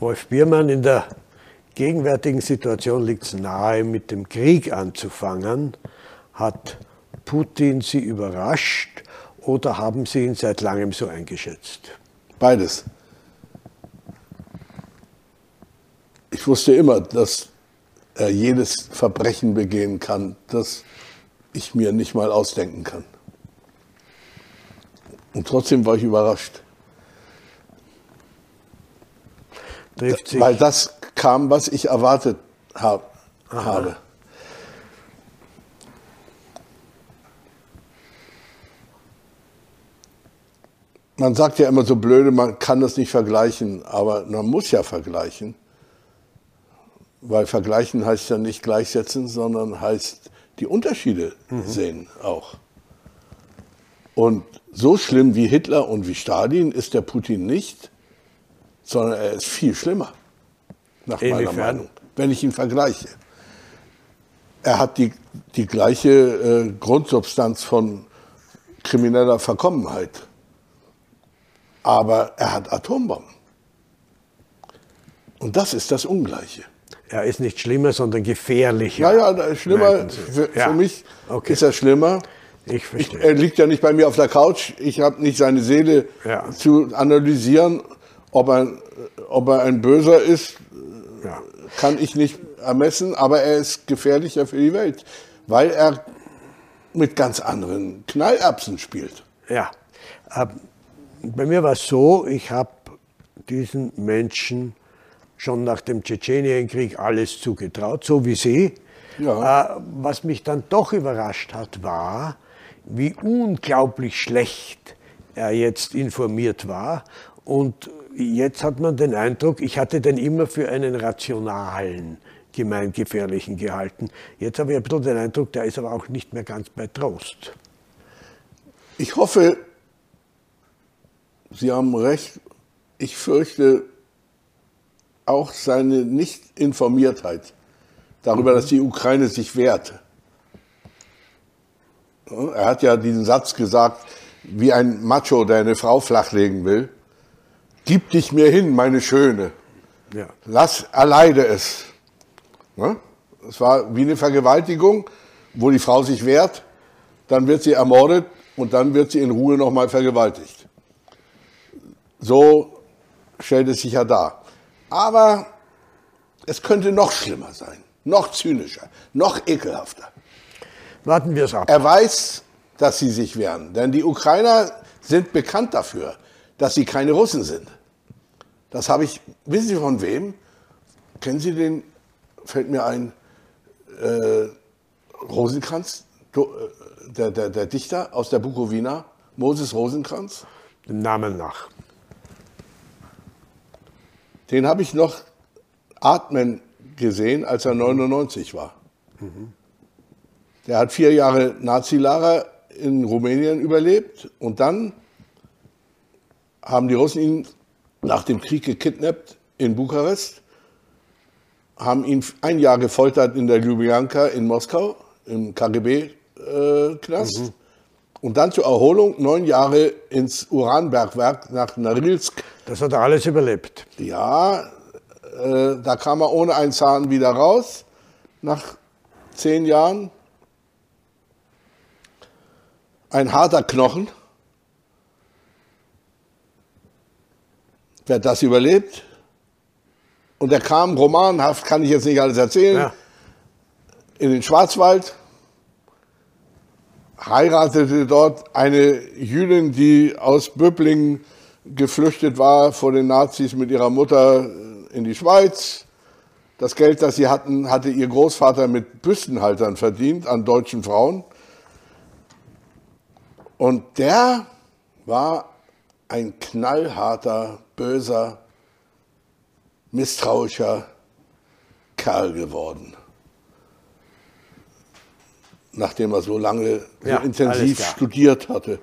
Wolf Biermann, in der gegenwärtigen Situation liegt es nahe, mit dem Krieg anzufangen. Hat Putin Sie überrascht oder haben Sie ihn seit langem so eingeschätzt? Beides. Ich wusste immer, dass er jedes Verbrechen begehen kann, das ich mir nicht mal ausdenken kann. Und trotzdem war ich überrascht. Weil das kam, was ich erwartet hab, habe. Man sagt ja immer so blöde, man kann das nicht vergleichen, aber man muss ja vergleichen. Weil vergleichen heißt ja nicht gleichsetzen, sondern heißt die Unterschiede mhm. sehen auch. Und so schlimm wie Hitler und wie Stalin ist der Putin nicht, sondern er ist viel schlimmer, nach Inwiefern? meiner Meinung, wenn ich ihn vergleiche. Er hat die, die gleiche äh, Grundsubstanz von krimineller Verkommenheit, aber er hat Atombomben. Und das ist das Ungleiche. Er ist nicht schlimmer, sondern gefährlicher. Naja, schlimmer, für, ja. für mich okay. ist er schlimmer. Ich verstehe. Ich, er liegt ja nicht bei mir auf der Couch. Ich habe nicht seine Seele ja. zu analysieren. Ob er, ob er ein Böser ist, ja. kann ich nicht ermessen. Aber er ist gefährlicher für die Welt, weil er mit ganz anderen Knallerbsen spielt. Ja. Ähm, bei mir war es so, ich habe diesen Menschen schon nach dem Tschetschenienkrieg alles zugetraut, so wie Sie. Ja. Äh, was mich dann doch überrascht hat, war, wie unglaublich schlecht er jetzt informiert war. Und jetzt hat man den Eindruck, ich hatte den immer für einen rationalen, gemeingefährlichen gehalten. Jetzt habe ich ein bisschen den Eindruck, der ist aber auch nicht mehr ganz bei Trost. Ich hoffe, Sie haben recht. Ich fürchte, auch seine Nicht-Informiertheit darüber, mhm. dass die Ukraine sich wehrt. Er hat ja diesen Satz gesagt, wie ein Macho, der eine Frau flachlegen will. Gib dich mir hin, meine Schöne. Ja. Lass, erleide es. Es war wie eine Vergewaltigung, wo die Frau sich wehrt, dann wird sie ermordet und dann wird sie in Ruhe nochmal vergewaltigt. So stellt es sich ja dar. Aber es könnte noch schlimmer sein, noch zynischer, noch ekelhafter. Warten wir es ab. Er weiß, dass sie sich wehren, denn die Ukrainer sind bekannt dafür, dass sie keine Russen sind. Das habe ich, wissen Sie von wem? Kennen Sie den, fällt mir ein, äh, Rosenkranz, äh, der, der, der Dichter aus der Bukowina, Moses Rosenkranz? Den Namen nach. Den habe ich noch atmen gesehen, als er 99 war. Mhm. Der hat vier Jahre Nazi-Lager in Rumänien überlebt und dann haben die Russen ihn nach dem Krieg gekidnappt in Bukarest, haben ihn ein Jahr gefoltert in der Ljubljanka in Moskau, im KGB-Knast. Äh, mhm. Und dann zur Erholung neun Jahre ins Uranbergwerk nach Narilsk. Das hat er alles überlebt. Ja, äh, da kam er ohne einen Zahn wieder raus, nach zehn Jahren. Ein harter Knochen. Wer das überlebt? Und er kam romanhaft, kann ich jetzt nicht alles erzählen, ja. in den Schwarzwald, heiratete dort eine Jüdin, die aus Böblingen geflüchtet war vor den Nazis mit ihrer Mutter in die Schweiz. Das Geld, das sie hatten, hatte ihr Großvater mit Büstenhaltern verdient an deutschen Frauen. Und der war ein knallharter, böser, misstrauischer Kerl geworden. Nachdem er so lange, ja, so intensiv studiert hatte.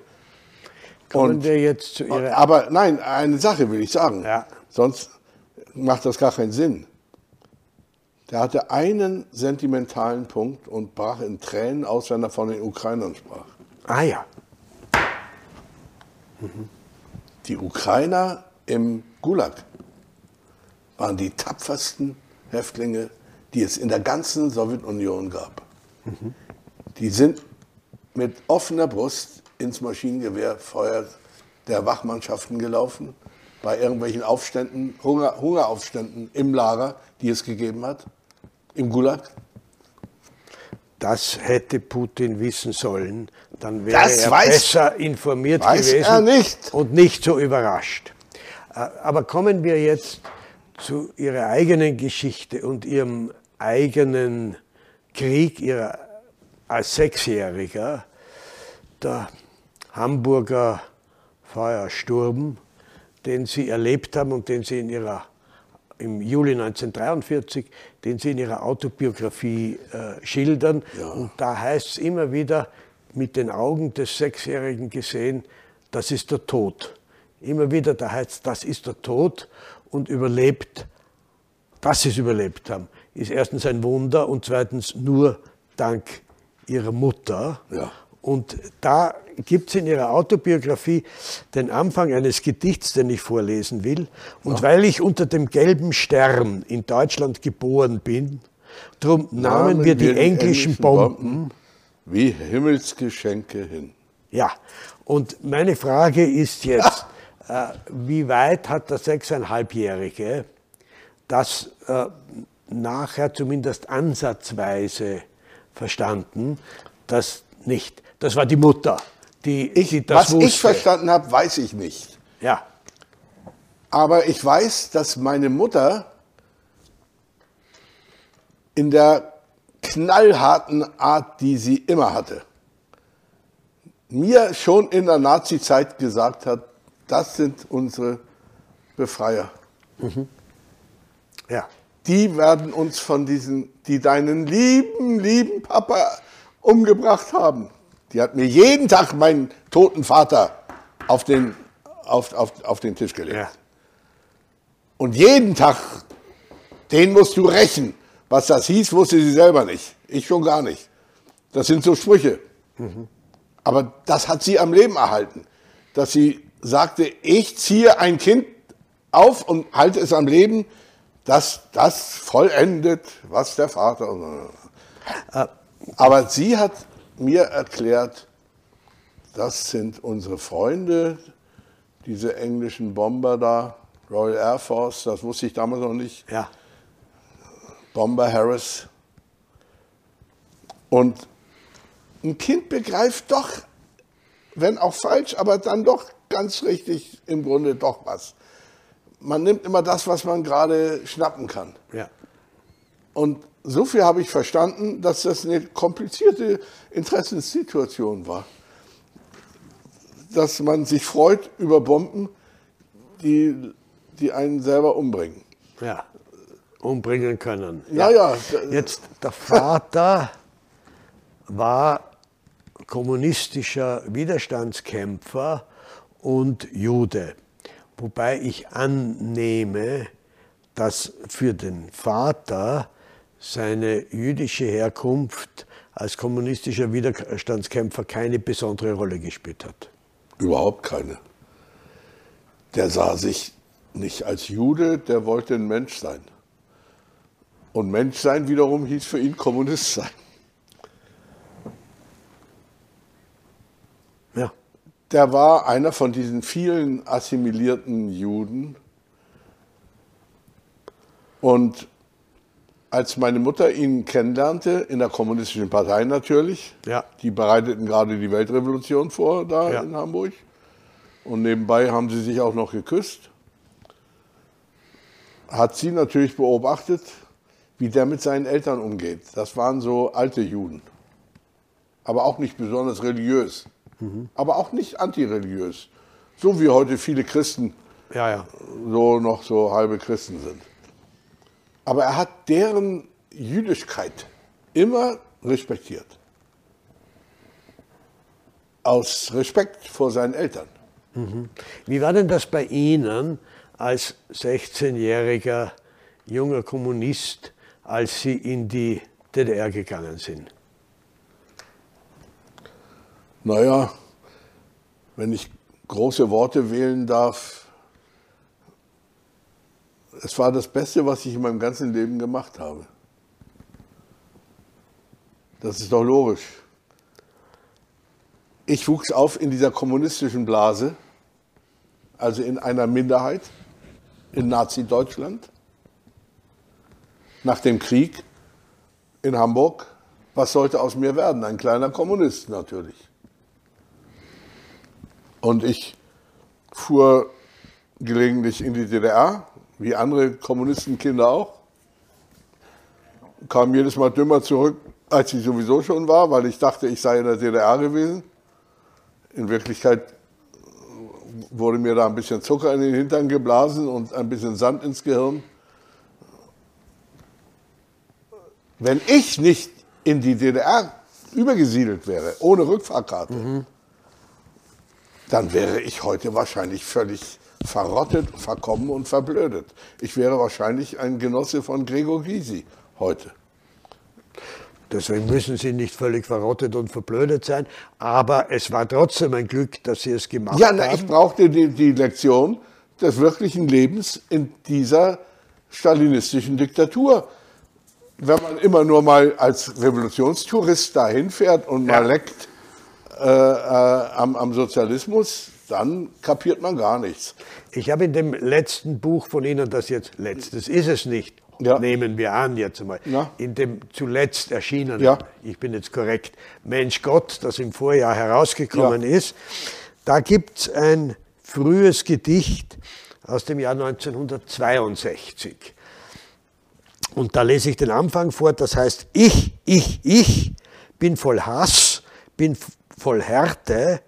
Kommen Und, wir jetzt zu Ihrer. Aber nein, eine Sache will ich sagen. Ja. Sonst macht das gar keinen Sinn. Der hatte einen sentimentalen Punkt und brach in Tränen aus, wenn er von den Ukrainern sprach. Ah ja. Mhm. Die Ukrainer im Gulag. waren die tapfersten Häftlinge, die es in der ganzen Sowjetunion gab. Mhm. Die sind mit offener Brust ins Maschinengewehrfeuer der Wachmannschaften gelaufen, bei irgendwelchen Aufständen, Hunger, Hungeraufständen im Lager, die es gegeben hat, im Gulag. Das hätte Putin wissen sollen, dann wäre das er besser informiert gewesen nicht. und nicht so überrascht. Äh, aber kommen wir jetzt zu Ihrer eigenen Geschichte und Ihrem eigenen Krieg ihrer, als Sechsjähriger, der Hamburger Feuersturm, den Sie erlebt haben und den Sie in Ihrer im Juli 1943, den Sie in Ihrer Autobiografie äh, schildern. Ja. Und da heißt es immer wieder, mit den Augen des Sechsjährigen gesehen, das ist der Tod. Immer wieder, da heißt es, das ist der Tod und überlebt, dass sie es überlebt haben, ist erstens ein Wunder und zweitens nur dank ihrer Mutter. Ja. Und da gibt es in ihrer Autobiografie den Anfang eines Gedichts, den ich vorlesen will. Und ja. weil ich unter dem gelben Stern in Deutschland geboren bin, darum nahmen, nahmen wir die, englischen, englischen Bomben, Bomben wie Himmelsgeschenke hin. Ja, und meine Frage ist jetzt, äh, wie weit hat der sechseinhalbjährige das äh, nachher zumindest ansatzweise verstanden, das nicht. Das war die Mutter, die, ich, die das Was wusste. ich verstanden habe, weiß ich nicht. Ja. Aber ich weiß, dass meine Mutter in der knallharten Art, die sie immer hatte, mir schon in der Nazi-Zeit gesagt hat, das sind unsere Befreier. Mhm. Ja. Die werden uns von diesen, die deinen lieben, lieben Papa umgebracht haben. Die hat mir jeden Tag meinen toten Vater auf den, auf, auf, auf den Tisch gelegt. Ja. Und jeden Tag, den musst du rächen. Was das hieß, wusste sie selber nicht. Ich schon gar nicht. Das sind so Sprüche. Mhm. Aber das hat sie am Leben erhalten. Dass sie sagte, ich ziehe ein Kind auf und halte es am Leben, dass das vollendet, was der Vater. Äh, aber sie hat mir erklärt, das sind unsere Freunde, diese englischen Bomber da, Royal Air Force, das wusste ich damals noch nicht. Ja. Bomber Harris. Und ein Kind begreift doch, wenn auch falsch, aber dann doch ganz richtig im Grunde doch was. Man nimmt immer das, was man gerade schnappen kann. Ja. Und so viel habe ich verstanden, dass das eine komplizierte Interessenssituation war. Dass man sich freut über Bomben, die, die einen selber umbringen. Ja, umbringen können. Ja, ja. Jetzt, der Vater war kommunistischer Widerstandskämpfer und Jude. Wobei ich annehme, dass für den Vater seine jüdische Herkunft als kommunistischer Widerstandskämpfer keine besondere Rolle gespielt hat. Überhaupt keine. Der sah sich nicht als Jude, der wollte ein Mensch sein. Und Mensch sein wiederum hieß für ihn Kommunist sein. Ja. Der war einer von diesen vielen assimilierten Juden. Und als meine Mutter ihn kennenlernte, in der kommunistischen Partei natürlich, ja. die bereiteten gerade die Weltrevolution vor da ja. in Hamburg. Und nebenbei haben sie sich auch noch geküsst. Hat sie natürlich beobachtet, wie der mit seinen Eltern umgeht. Das waren so alte Juden. Aber auch nicht besonders religiös. Mhm. Aber auch nicht antireligiös. So wie heute viele Christen ja, ja. so noch so halbe Christen sind. Aber er hat deren Jüdischkeit immer respektiert. Aus Respekt vor seinen Eltern. Mhm. Wie war denn das bei Ihnen als 16-jähriger junger Kommunist, als Sie in die DDR gegangen sind? Naja, wenn ich große Worte wählen darf, es war das Beste, was ich in meinem ganzen Leben gemacht habe. Das ist doch logisch. Ich wuchs auf in dieser kommunistischen Blase, also in einer Minderheit in Nazi-Deutschland. Nach dem Krieg in Hamburg, was sollte aus mir werden? Ein kleiner Kommunist natürlich. Und ich fuhr gelegentlich in die DDR, wie andere Kommunistenkinder auch, kam jedes Mal dümmer zurück, als ich sowieso schon war, weil ich dachte, ich sei in der DDR gewesen. In Wirklichkeit wurde mir da ein bisschen Zucker in den Hintern geblasen und ein bisschen Sand ins Gehirn. Wenn ich nicht in die DDR übergesiedelt wäre, ohne Rückfahrkarte, mhm. dann wäre ich heute wahrscheinlich völlig verrottet, verkommen und verblödet. Ich wäre wahrscheinlich ein Genosse von Gregor Gysi heute. Deswegen müssen Sie nicht völlig verrottet und verblödet sein. Aber es war trotzdem ein Glück, dass Sie es gemacht ja, haben. Ja, ich brauchte die, die Lektion des wirklichen Lebens in dieser stalinistischen Diktatur. Wenn man immer nur mal als Revolutionstourist dahin fährt und ja. mal leckt äh, äh, am, am Sozialismus, dann kapiert man gar nichts. Ich habe in dem letzten Buch von Ihnen, das jetzt letztes ist es nicht, ja. nehmen wir an jetzt mal, ja. in dem zuletzt erschienenen, ja. ich bin jetzt korrekt, Mensch Gott, das im Vorjahr herausgekommen ist, da gibt es ein frühes Gedicht aus dem Jahr 1962. Und da lese ich den Anfang vor, das heißt, ich, ich, ich bin voll Hass, bin voll Härte,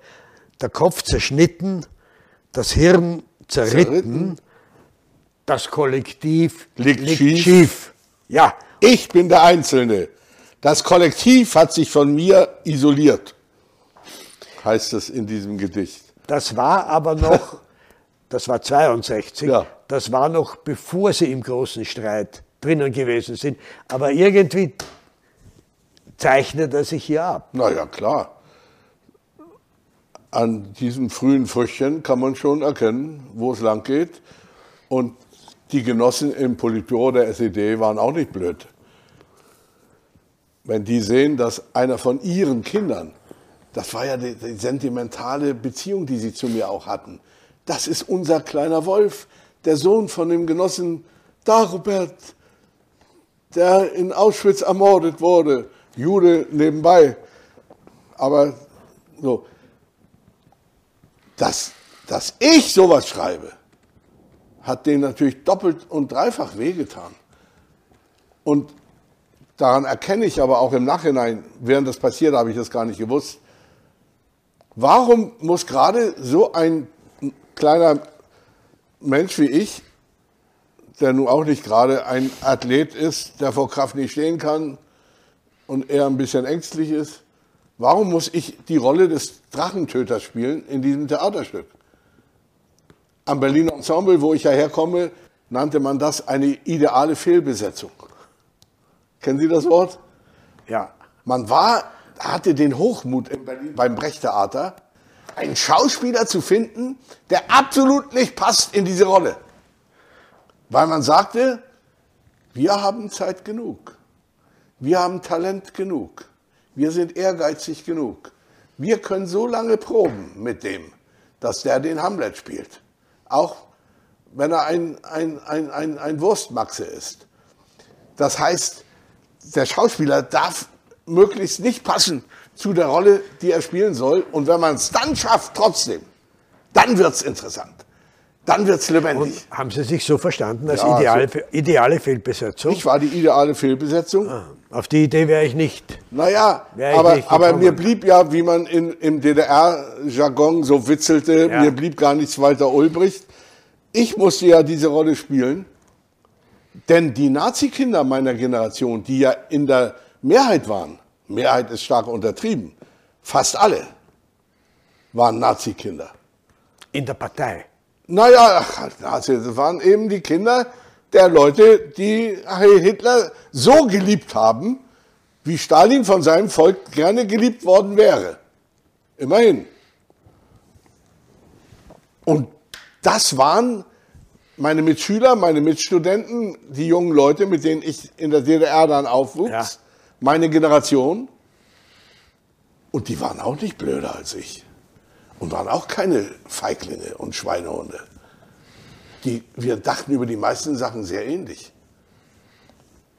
der Kopf zerschnitten, das Hirn zerritten, zerritten das Kollektiv liegt, liegt schief. schief. Ja. Ich bin der Einzelne. Das Kollektiv hat sich von mir isoliert, heißt es in diesem Gedicht. Das war aber noch, das war 62, ja. das war noch bevor sie im großen Streit drinnen gewesen sind. Aber irgendwie zeichnet er sich hier ab. Na ja, klar. An diesem frühen Früchtchen kann man schon erkennen, wo es lang geht. Und die Genossen im Politbüro der SED waren auch nicht blöd. Wenn die sehen, dass einer von ihren Kindern, das war ja die, die sentimentale Beziehung, die sie zu mir auch hatten, das ist unser kleiner Wolf, der Sohn von dem Genossen Dagobert, der in Auschwitz ermordet wurde, Jude nebenbei. Aber so, dass, dass ich sowas schreibe, hat denen natürlich doppelt und dreifach wehgetan. Und daran erkenne ich aber auch im Nachhinein, während das passiert, habe ich das gar nicht gewusst. Warum muss gerade so ein kleiner Mensch wie ich, der nun auch nicht gerade ein Athlet ist, der vor Kraft nicht stehen kann und eher ein bisschen ängstlich ist, warum muss ich die Rolle des Drachentöters spielen in diesem Theaterstück? Am Berliner Ensemble, wo ich ja herkomme, nannte man das eine ideale Fehlbesetzung. Kennen Sie das Wort? Ja. Man war, hatte den Hochmut Berlin, beim Brechttheater, einen Schauspieler zu finden, der absolut nicht passt in diese Rolle. Weil man sagte, wir haben Zeit genug. Wir haben Talent genug. Wir sind ehrgeizig genug. Wir können so lange proben mit dem, dass der den Hamlet spielt auch wenn er ein, ein, ein, ein, ein Wurstmaxe ist. Das heißt, der Schauspieler darf möglichst nicht passen zu der Rolle, die er spielen soll. Und wenn man es dann schafft, trotzdem, dann wird es interessant. Dann wird es lebendig. Und haben Sie sich so verstanden als ja, ideale, so ideale Fehlbesetzung? Ich war die ideale Fehlbesetzung. Ah, auf die Idee wäre ich nicht. Naja, aber, nicht aber mir blieb ja, wie man in, im DDR-Jargon so witzelte, ja. mir blieb gar nichts weiter Ulbricht. Ich musste ja diese Rolle spielen, denn die Nazi-Kinder meiner Generation, die ja in der Mehrheit waren, Mehrheit ist stark untertrieben, fast alle waren Nazi-Kinder. In der Partei? Naja, also das waren eben die Kinder der Leute, die Hitler so geliebt haben, wie Stalin von seinem Volk gerne geliebt worden wäre. Immerhin. Und das waren meine Mitschüler, meine Mitstudenten, die jungen Leute, mit denen ich in der DDR dann aufwuchs, ja. meine Generation, und die waren auch nicht blöder als ich. Und waren auch keine Feiglinge und Schweinehunde. Die, wir dachten über die meisten Sachen sehr ähnlich.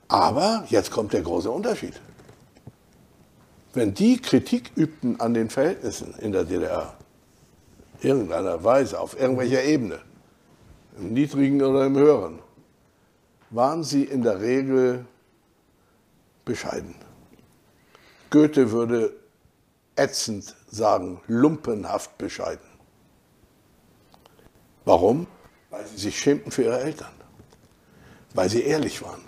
Aber jetzt kommt der große Unterschied. Wenn die Kritik übten an den Verhältnissen in der DDR, irgendeiner Weise, auf irgendwelcher Ebene, im niedrigen oder im höheren, waren sie in der Regel bescheiden. Goethe würde ätzend sagen, lumpenhaft bescheiden. Warum? Weil sie sich schämten für ihre Eltern, weil sie ehrlich waren,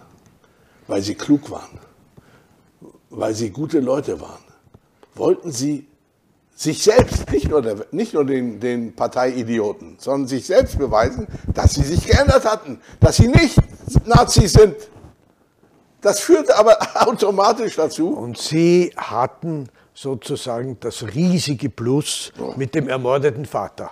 weil sie klug waren, weil sie gute Leute waren. Wollten sie sich selbst, nicht nur, der, nicht nur den, den Parteiidioten, sondern sich selbst beweisen, dass sie sich geändert hatten, dass sie nicht Nazis sind. Das führte aber automatisch dazu. Und sie hatten sozusagen das riesige Plus mit dem ermordeten Vater.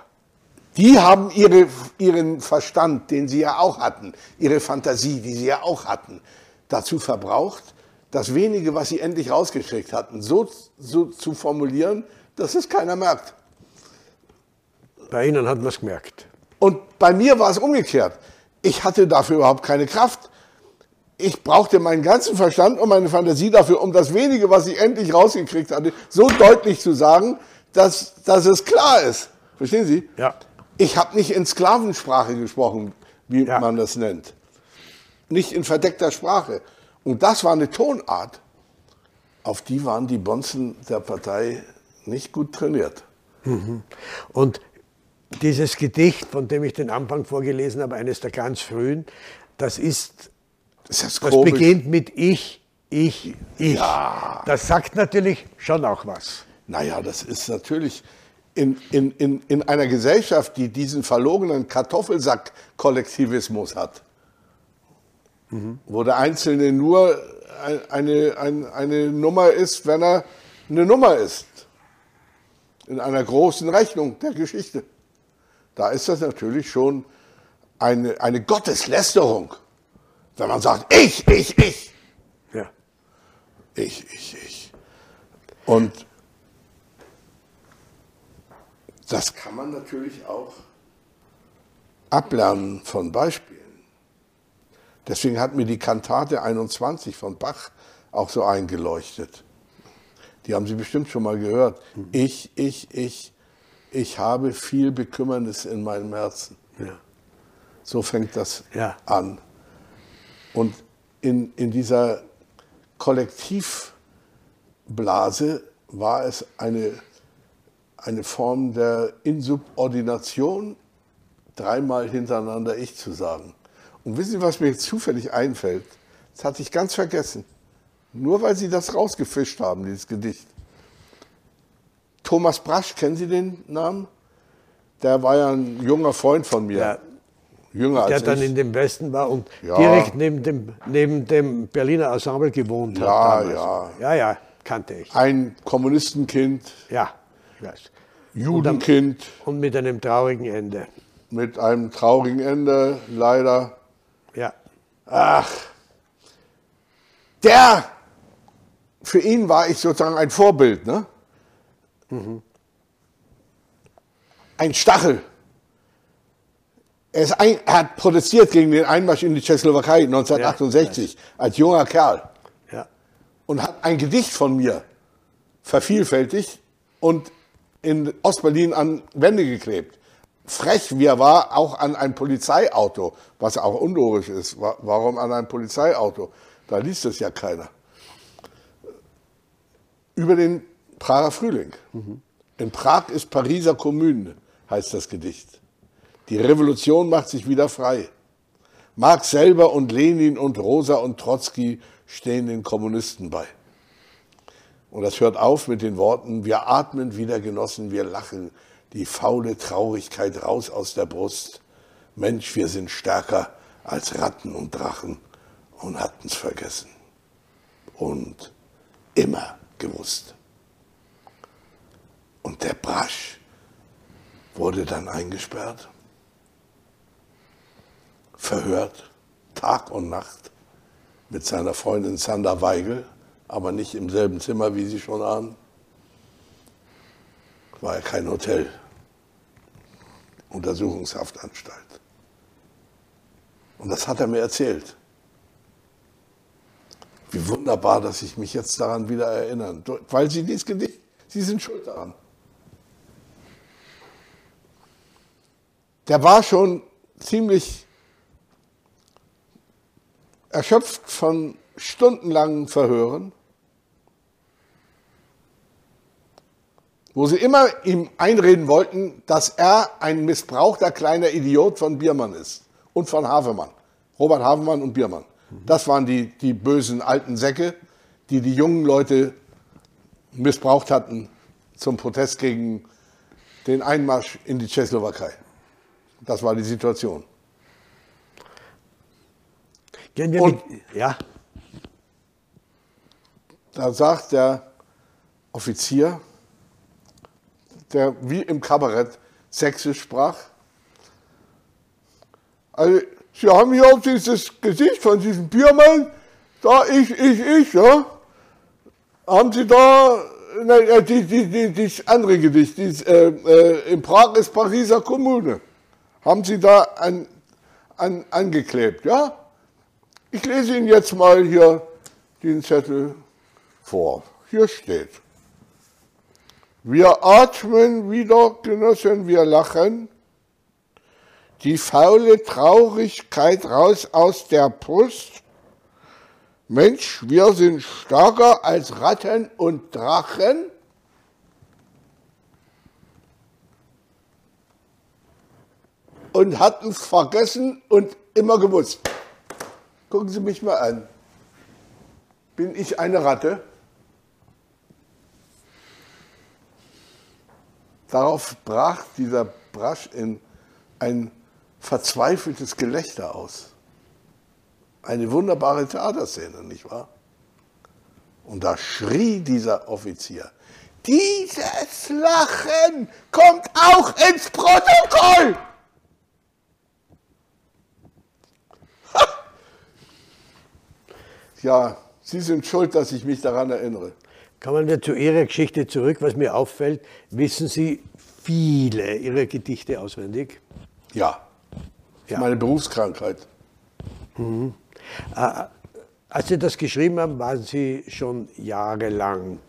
Die haben ihre, ihren Verstand, den sie ja auch hatten, ihre Fantasie, die sie ja auch hatten, dazu verbraucht, das wenige, was sie endlich rausgekriegt hatten, so, so zu formulieren, dass es keiner merkt. Bei Ihnen hat man es gemerkt. Und bei mir war es umgekehrt. Ich hatte dafür überhaupt keine Kraft. Ich brauchte meinen ganzen Verstand und meine Fantasie dafür, um das wenige, was ich endlich rausgekriegt hatte, so deutlich zu sagen, dass, dass es klar ist. Verstehen Sie? Ja. Ich habe nicht in Sklavensprache gesprochen, wie ja. man das nennt. Nicht in verdeckter Sprache. Und das war eine Tonart, auf die waren die Bonzen der Partei nicht gut trainiert. Mhm. Und dieses Gedicht, von dem ich den Anfang vorgelesen habe, eines der ganz frühen, das ist, das, ist das beginnt mit Ich, ich, ich. Ja. Das sagt natürlich schon auch was. Naja, das ist natürlich in, in, in, in einer Gesellschaft, die diesen verlogenen Kartoffelsack-Kollektivismus hat, mhm. wo der Einzelne nur eine, eine, eine Nummer ist, wenn er eine Nummer ist in einer großen Rechnung der Geschichte. Da ist das natürlich schon eine, eine Gotteslästerung, wenn man sagt, ich, ich, ich. Ja. Ich, ich, ich. Und das kann man natürlich auch ablernen von Beispielen. Deswegen hat mir die Kantate 21 von Bach auch so eingeleuchtet. Die haben Sie bestimmt schon mal gehört. Ich, ich, ich, ich habe viel Bekümmernis in meinem Herzen. Ja. So fängt das ja. an. Und in, in dieser Kollektivblase war es eine, eine Form der Insubordination, dreimal hintereinander ich zu sagen. Und wissen Sie, was mir jetzt zufällig einfällt? Das hatte ich ganz vergessen. Nur weil Sie das rausgefischt haben, dieses Gedicht. Thomas Brasch, kennen Sie den Namen? Der war ja ein junger Freund von mir. Ja, Jünger der als dann ich. in dem Westen war und ja. direkt neben dem, neben dem Berliner Ensemble gewohnt hat. Ja, damals. ja. Ja, ja, kannte ich. Ein Kommunistenkind. Ja, ich weiß. Judenkind. Und, und mit einem traurigen Ende. Mit einem traurigen Ende, leider. Ja. Ach. Der, für ihn war ich sozusagen ein Vorbild, ne? Mhm. Ein Stachel. Er, ein, er, hat protestiert gegen den Einmarsch in die Tschechoslowakei 1968 ja, als junger Kerl. Ja. Und hat ein Gedicht von mir vervielfältigt und in Ostberlin an Wände geklebt. Frech wie er war, auch an ein Polizeiauto, was auch unlogisch ist. Warum an ein Polizeiauto? Da liest es ja keiner. Über den Prager Frühling. Mhm. In Prag ist Pariser Kommune, heißt das Gedicht. Die Revolution macht sich wieder frei. Marx selber und Lenin und Rosa und Trotzki stehen den Kommunisten bei. Und das hört auf mit den Worten, wir atmen wieder, Genossen, wir lachen, die faule Traurigkeit raus aus der Brust. Mensch, wir sind stärker als Ratten und Drachen und hatten es vergessen. Und immer gewusst. Und der Brasch wurde dann eingesperrt. Verhört, Tag und Nacht, mit seiner Freundin Sandra Weigel, aber nicht im selben Zimmer, wie Sie schon ahnen. War ja kein Hotel, Untersuchungshaftanstalt. Und das hat er mir erzählt. Wie wunderbar, dass ich mich jetzt daran wieder erinnern, weil Sie dies Gedicht, Sie sind schuld daran. Der war schon ziemlich erschöpft von stundenlangen Verhören, wo sie immer ihm einreden wollten, dass er ein missbrauchter kleiner Idiot von Biermann ist und von Havemann. Robert Havemann und Biermann. Das waren die, die bösen alten Säcke, die die jungen Leute missbraucht hatten zum Protest gegen den Einmarsch in die Tschechoslowakei. Das war die Situation. Und ja. Da sagt der Offizier, der wie im Kabarett sächsisch sprach, also, Sie haben hier dieses Gesicht von diesem Biermann, da ich, ich, ich, ja. Haben Sie da, nein, die, die, die, das andere Gedicht, dieses, äh, äh, in Prag ist Pariser Kommune. Haben Sie da an, an, angeklebt, ja? Ich lese Ihnen jetzt mal hier den Zettel vor. Hier steht, wir atmen wieder, Genossen, wir lachen, die faule Traurigkeit raus aus der Brust. Mensch, wir sind stärker als Ratten und Drachen. Und hatten es vergessen und immer gewusst. Gucken Sie mich mal an. Bin ich eine Ratte? Darauf brach dieser Brasch in ein verzweifeltes Gelächter aus. Eine wunderbare Theaterszene, nicht wahr? Und da schrie dieser Offizier, dieses Lachen kommt auch ins Protokoll! Ja, Sie sind schuld, dass ich mich daran erinnere. Kommen wir zu Ihrer Geschichte zurück. Was mir auffällt, wissen Sie viele Ihrer Gedichte auswendig? Ja, ja. meine Berufskrankheit. Mhm. Äh, als Sie das geschrieben haben, waren Sie schon jahrelang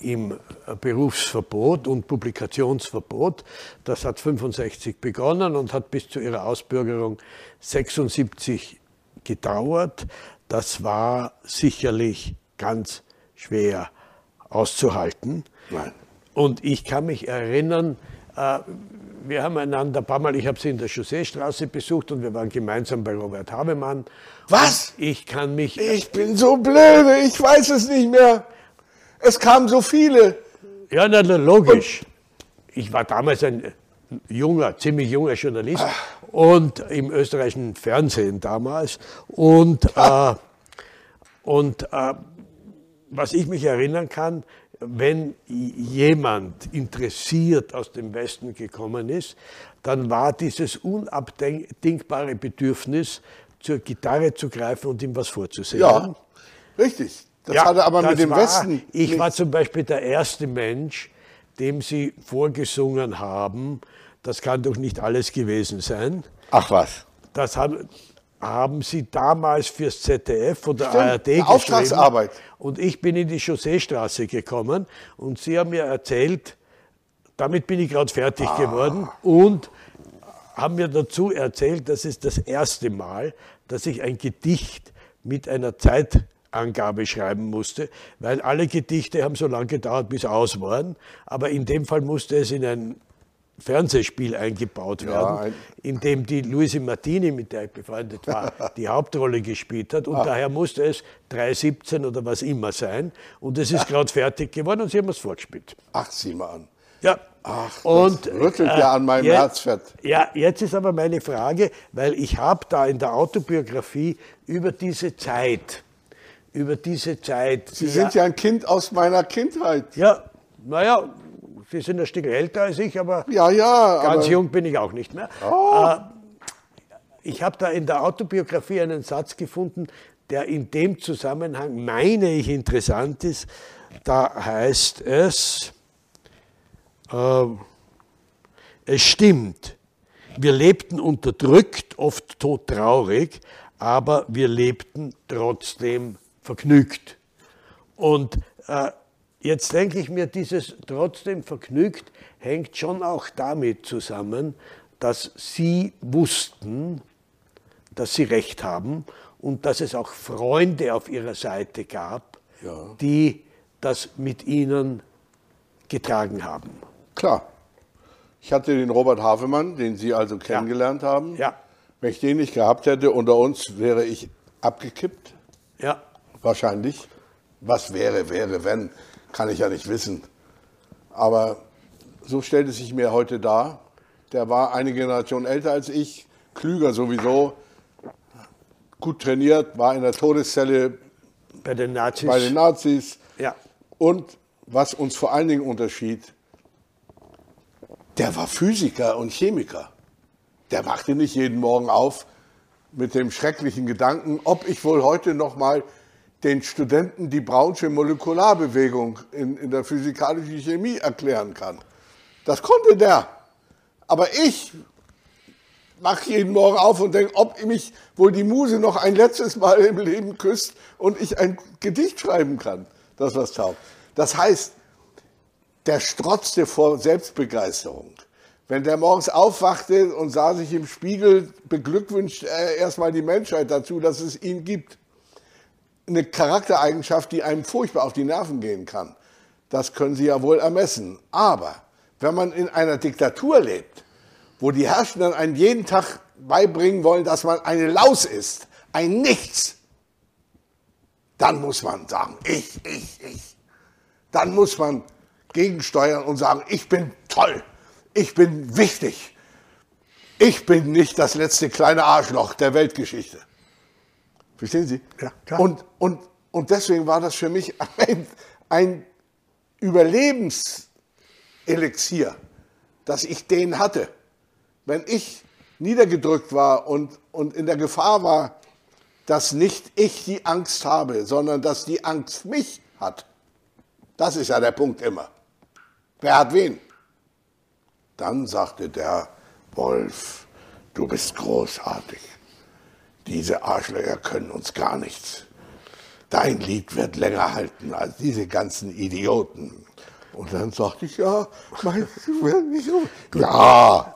im Berufsverbot und Publikationsverbot. Das hat 65 begonnen und hat bis zu Ihrer Ausbürgerung 76 gedauert das war sicherlich ganz schwer auszuhalten. Nein. Und ich kann mich erinnern, äh, wir haben einander ein paar Mal, ich habe sie in der Chausseestraße besucht und wir waren gemeinsam bei Robert Habemann. Was? Und ich kann mich. Ich bin so blöde, ich weiß es nicht mehr. Es kamen so viele. Ja, na, na logisch. Und ich war damals ein junger, ziemlich junger Journalist Ach. Und im österreichischen Fernsehen damals. Und, äh, und äh, was ich mich erinnern kann, wenn jemand interessiert aus dem Westen gekommen ist, dann war dieses unabdingbare Bedürfnis, zur Gitarre zu greifen und ihm was vorzusehen. Ja, richtig. Das ja, hatte aber mit dem war, Westen. Ich war zum Beispiel der erste Mensch, dem sie vorgesungen haben, das kann doch nicht alles gewesen sein. Ach was. Das haben, haben Sie damals fürs ZDF oder Stimmt, ARD geschrieben. Auftragsarbeit. Und ich bin in die Chausseestraße gekommen und Sie haben mir erzählt, damit bin ich gerade fertig ah. geworden und haben mir dazu erzählt, das ist das erste Mal, dass ich ein Gedicht mit einer Zeitangabe schreiben musste, weil alle Gedichte haben so lange gedauert, bis aus waren. Aber in dem Fall musste es in ein Fernsehspiel eingebaut werden, ja, in dem die Luise Martini, mit der ich befreundet war, die Hauptrolle gespielt hat. Und ah. daher musste es 3,17 oder was immer sein. Und es ist gerade fertig geworden und sie haben es vorgespielt. Ach, sieh mal an. Ja. Ach, und, das rüttelt äh, ja an meinem jetzt, Herzfett. Ja, jetzt ist aber meine Frage, weil ich habe da in der Autobiografie über diese Zeit, über diese Zeit. Sie sind ja ein Kind aus meiner Kindheit. Ja, naja, Sie sind ein Stück älter als ich, aber ja, ja, ganz aber jung bin ich auch nicht mehr. Oh. Äh, ich habe da in der Autobiografie einen Satz gefunden, der in dem Zusammenhang, meine ich, interessant ist. Da heißt es, äh, es stimmt, wir lebten unterdrückt, oft todtraurig, aber wir lebten trotzdem vergnügt. Und äh, jetzt denke ich mir, dieses trotzdem vergnügt hängt schon auch damit zusammen, dass sie wussten, dass sie recht haben und dass es auch Freunde auf ihrer Seite gab, ja. die das mit ihnen getragen haben. Klar. Ich hatte den Robert Havemann, den Sie also kennengelernt ja. haben. Ja. Wenn ich den nicht gehabt hätte, unter uns wäre ich abgekippt. Ja. Wahrscheinlich. Was wäre, wäre, wenn, kann ich ja nicht wissen. Aber so stellt es sich mir heute dar. Der war eine Generation älter als ich, klüger sowieso, gut trainiert, war in der Todeszelle bei den Nazis. Bei den Nazis. Ja. Und was uns vor allen Dingen unterschied, der war Physiker und Chemiker. Der wachte nicht jeden Morgen auf mit dem schrecklichen Gedanken, ob ich wohl heute noch mal den Studenten die Brownsche Molekularbewegung in, in der physikalischen Chemie erklären kann. Das konnte der. Aber ich mache jeden Morgen auf und denke, ob mich wohl die Muse noch ein letztes Mal im Leben küsst und ich ein Gedicht schreiben kann, das was taugt. Das heißt, der strotzte vor Selbstbegeisterung. Wenn der morgens aufwachte und sah sich im Spiegel, beglückwünscht er erstmal die Menschheit dazu, dass es ihn gibt. Eine Charaktereigenschaft, die einem furchtbar auf die Nerven gehen kann. Das können Sie ja wohl ermessen. Aber wenn man in einer Diktatur lebt, wo die Herrschenden einen jeden Tag beibringen wollen, dass man eine Laus ist, ein Nichts, dann muss man sagen, ich, ich, ich. Dann muss man gegensteuern und sagen, ich bin toll, ich bin wichtig, ich bin nicht das letzte kleine Arschloch der Weltgeschichte. Verstehen Sie? Ja, klar. Und, und, und deswegen war das für mich ein, ein Überlebenselixier, dass ich den hatte wenn ich niedergedrückt war und, und in der Gefahr war, dass nicht ich die Angst habe, sondern dass die Angst mich hat. Das ist ja der Punkt immer. Wer hat wen? Dann sagte der Wolf, du bist großartig. Diese Arschlöcher können uns gar nichts. Dein Lied wird länger halten als diese ganzen Idioten. Und dann sagte ich, ja, meinst du, nicht so? Ja,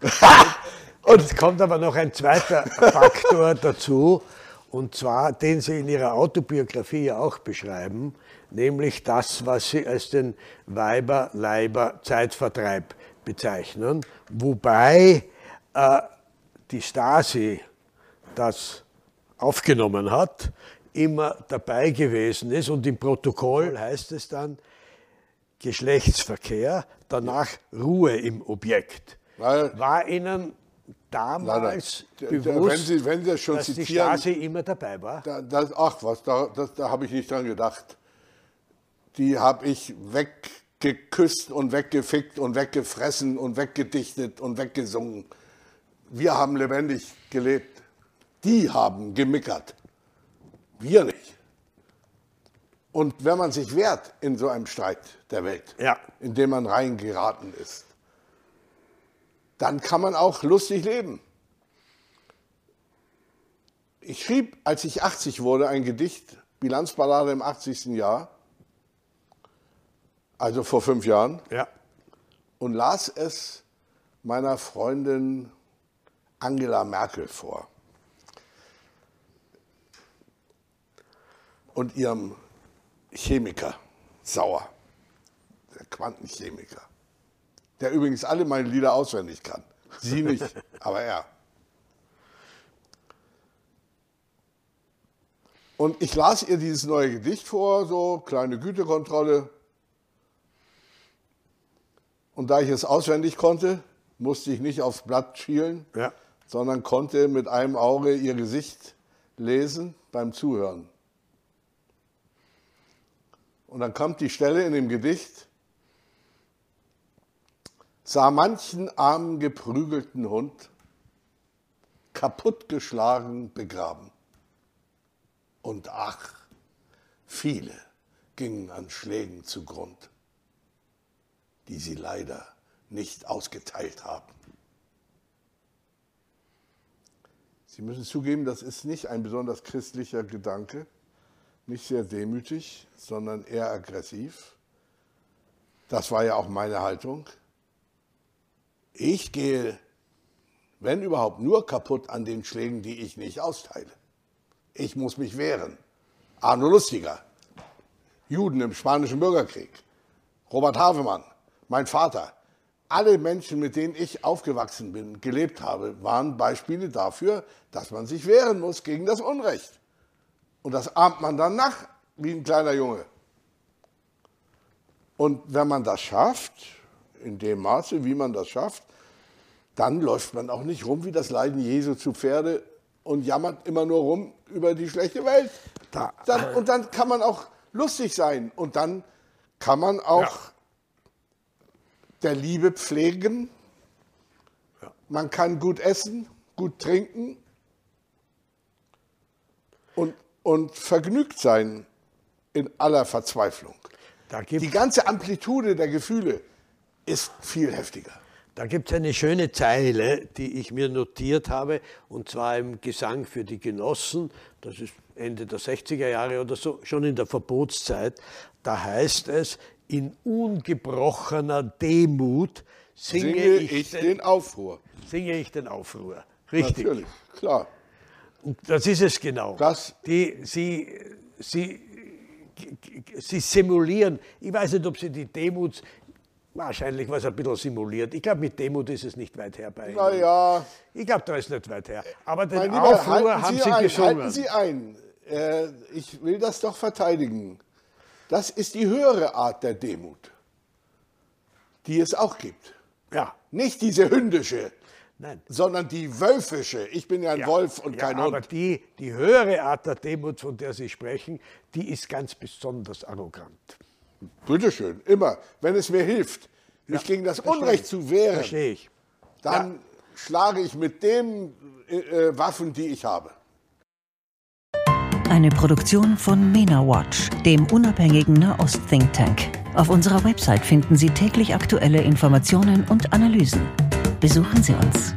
und es kommt aber noch ein zweiter Faktor dazu, und zwar, den Sie in Ihrer Autobiografie ja auch beschreiben, nämlich das, was Sie als den Weiber-Leiber-Zeitvertreib bezeichnen, wobei äh, die Stasi das aufgenommen hat, immer dabei gewesen ist und im Protokoll heißt es dann Geschlechtsverkehr, danach Ruhe im Objekt. Weil war Ihnen damals nein, nein. bewusst, wenn Sie, wenn Sie schon dass zitieren, die Stasi immer dabei war? Da, das, ach was, da, das, da habe ich nicht dran gedacht. Die habe ich weggeküsst und weggefickt und weggefressen und weggedichtet und weggesungen. Wir haben lebendig gelebt. Die haben gemickert. Wir nicht. Und wenn man sich wehrt in so einem Streit der Welt, ja. in dem man reingeraten ist, dann kann man auch lustig leben. Ich schrieb, als ich 80 wurde, ein Gedicht, Bilanzballade im 80. Jahr, also vor fünf Jahren, ja. und las es meiner Freundin Angela Merkel vor. Und ihrem Chemiker, Sauer, der Quantenchemiker der übrigens alle meine Lieder auswendig kann. Sie nicht, aber er. Und ich las ihr dieses neue Gedicht vor, so kleine Gütekontrolle. Und da ich es auswendig konnte, musste ich nicht aufs Blatt schielen, ja. sondern konnte mit einem Auge ihr Gesicht lesen beim Zuhören. Und dann kommt die Stelle in dem Gedicht, sah manchen armen geprügelten Hund kaputtgeschlagen begraben. Und ach, viele gingen an Schlägen zugrund, die sie leider nicht ausgeteilt haben. Sie müssen zugeben, das ist nicht ein besonders christlicher Gedanke, nicht sehr demütig, sondern eher aggressiv. Das war ja auch meine Haltung. Ich gehe, wenn überhaupt, nur kaputt an den Schlägen, die ich nicht austeile. Ich muss mich wehren. Arno Lustiger, Juden im Spanischen Bürgerkrieg, Robert Havemann, mein Vater, alle Menschen, mit denen ich aufgewachsen bin, gelebt habe, waren Beispiele dafür, dass man sich wehren muss gegen das Unrecht. Und das ahmt man dann nach, wie ein kleiner Junge. Und wenn man das schafft, in dem Maße, wie man das schafft, dann läuft man auch nicht rum wie das Leiden Jesu zu Pferde und jammert immer nur rum über die schlechte Welt. Da, dann, und dann kann man auch lustig sein und dann kann man auch ja. der Liebe pflegen. Ja. Man kann gut essen, gut trinken und, vergnügt sein in aller Verzweiflung. die ganze Amplitude der Gefühle ist viel heftiger. Da gibt es eine schöne Zeile, die ich mir notiert habe, und zwar im Gesang für die Genossen, das ist Ende der 60er Jahre oder so, schon in der Verbotszeit. Da heißt es, in ungebrochener Demut singe, singe ich, ich den, den, Aufruhr. Singe ich den Aufruhr. Richtig. Natürlich, klar. Und das ist es genau. Das die, sie, sie, sie simulieren, ich weiß nicht, ob sie die Demut Wahrscheinlich war es ein bisschen simuliert. Ich glaube, mit Demut ist es nicht weit her bei Ihnen. Naja. Ich glaube, da ist nicht weit her. Aber den mein Aufruhr haben Sie, ein, gesungen. Halten Sie ein. Äh, ich will das doch verteidigen. Das ist die höhere Art der Demut, die es auch gibt. Ja. Nicht diese hündische, Nein. sondern die wölfische. Ich bin ja ein ja, Wolf und ja, kein Hund. Aber die, die höhere Art der Demut, von der Sie sprechen, die ist ganz besonders arrogant. Bitteschön, immer. Wenn es mir hilft, mich ja, gegen das Unrecht zu wehren, verstehe ich. dann ja. schlage ich mit den äh, äh, Waffen, die ich habe. Eine Produktion von MENA Watch, dem unabhängigen Nahost-Think Tank. Auf unserer Website finden Sie täglich aktuelle Informationen und Analysen. Besuchen Sie uns.